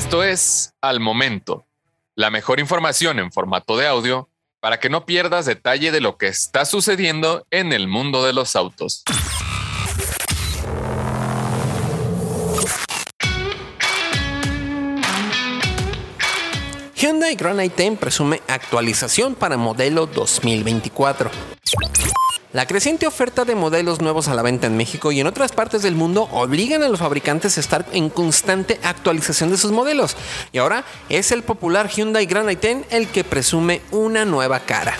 Esto es Al Momento, la mejor información en formato de audio para que no pierdas detalle de lo que está sucediendo en el mundo de los autos. Hyundai Grand i10 presume actualización para modelo 2024. La creciente oferta de modelos nuevos a la venta en México y en otras partes del mundo obligan a los fabricantes a estar en constante actualización de sus modelos. Y ahora es el popular Hyundai Grand i10 el que presume una nueva cara.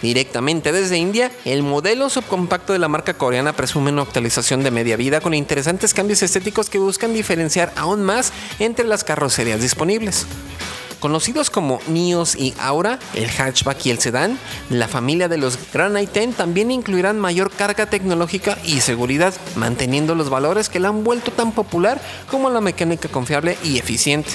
Directamente desde India, el modelo subcompacto de la marca coreana presume una actualización de media vida con interesantes cambios estéticos que buscan diferenciar aún más entre las carrocerías disponibles. Conocidos como Nios y Aura, el hatchback y el sedán, la familia de los Grand i10 también incluirán mayor carga tecnológica y seguridad, manteniendo los valores que la han vuelto tan popular como la mecánica confiable y eficiente.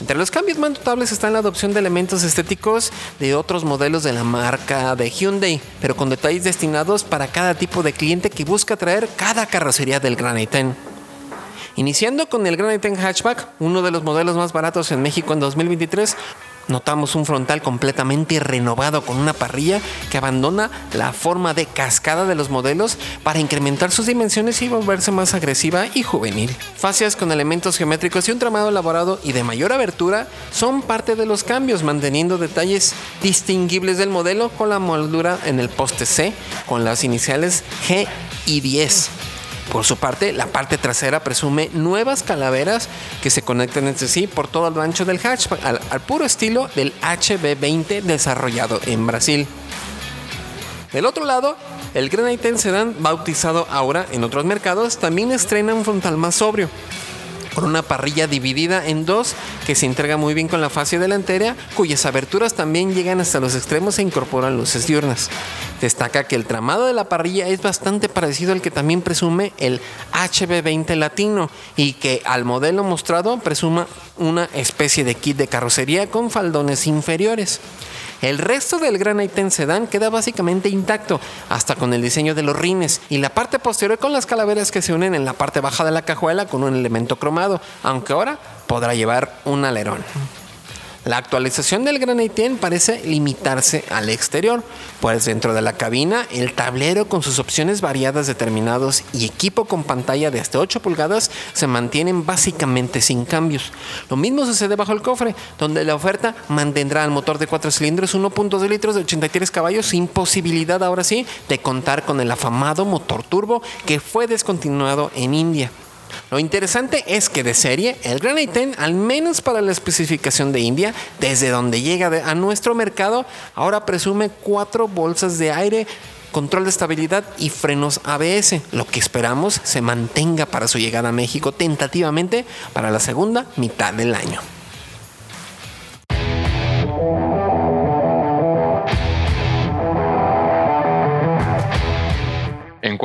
Entre los cambios más notables están la adopción de elementos estéticos de otros modelos de la marca de Hyundai, pero con detalles destinados para cada tipo de cliente que busca traer cada carrocería del Grand i10. Iniciando con el Grand i10 Hatchback, uno de los modelos más baratos en México en 2023, notamos un frontal completamente renovado con una parrilla que abandona la forma de cascada de los modelos para incrementar sus dimensiones y volverse más agresiva y juvenil. Fascias con elementos geométricos y un tramado elaborado y de mayor abertura son parte de los cambios, manteniendo detalles distinguibles del modelo con la moldura en el poste C con las iniciales G y 10 por su parte, la parte trasera presume nuevas calaveras que se conectan entre sí por todo el ancho del hatchback, al, puro estilo del HB20 desarrollado en Brasil. Del otro lado, el Granite Sedan, bautizado ahora en otros mercados, también estrena un frontal más sobrio, con una parrilla dividida en dos que se entrega muy bien con la fascia delantera, cuyas aberturas también llegan hasta los extremos e incorporan luces diurnas. Destaca que el tramado de la parrilla es bastante parecido al que también presume el HB20 latino y que al modelo mostrado presuma una especie de kit de carrocería con faldones inferiores. El resto del Gran i10 Sedan queda básicamente intacto, hasta con el diseño de los rines y la parte posterior con las calaveras que se unen en la parte baja de la cajuela con un elemento cromado, aunque ahora podrá llevar un alerón. La actualización del Gran i10 parece limitarse al exterior, pues dentro de la cabina el tablero con sus opciones variadas determinados y equipo con pantalla de hasta 8 pulgadas se mantienen básicamente sin cambios. Lo mismo sucede bajo el cofre, donde la oferta mantendrá el motor de 4 cilindros 1.2 litros de 83 caballos sin posibilidad ahora sí de contar con el afamado motor turbo que fue descontinuado en India. Lo interesante es que de serie, el Granite 10, al menos para la especificación de India, desde donde llega a nuestro mercado, ahora presume cuatro bolsas de aire control de estabilidad y frenos ABS, lo que esperamos se mantenga para su llegada a México tentativamente para la segunda mitad del año.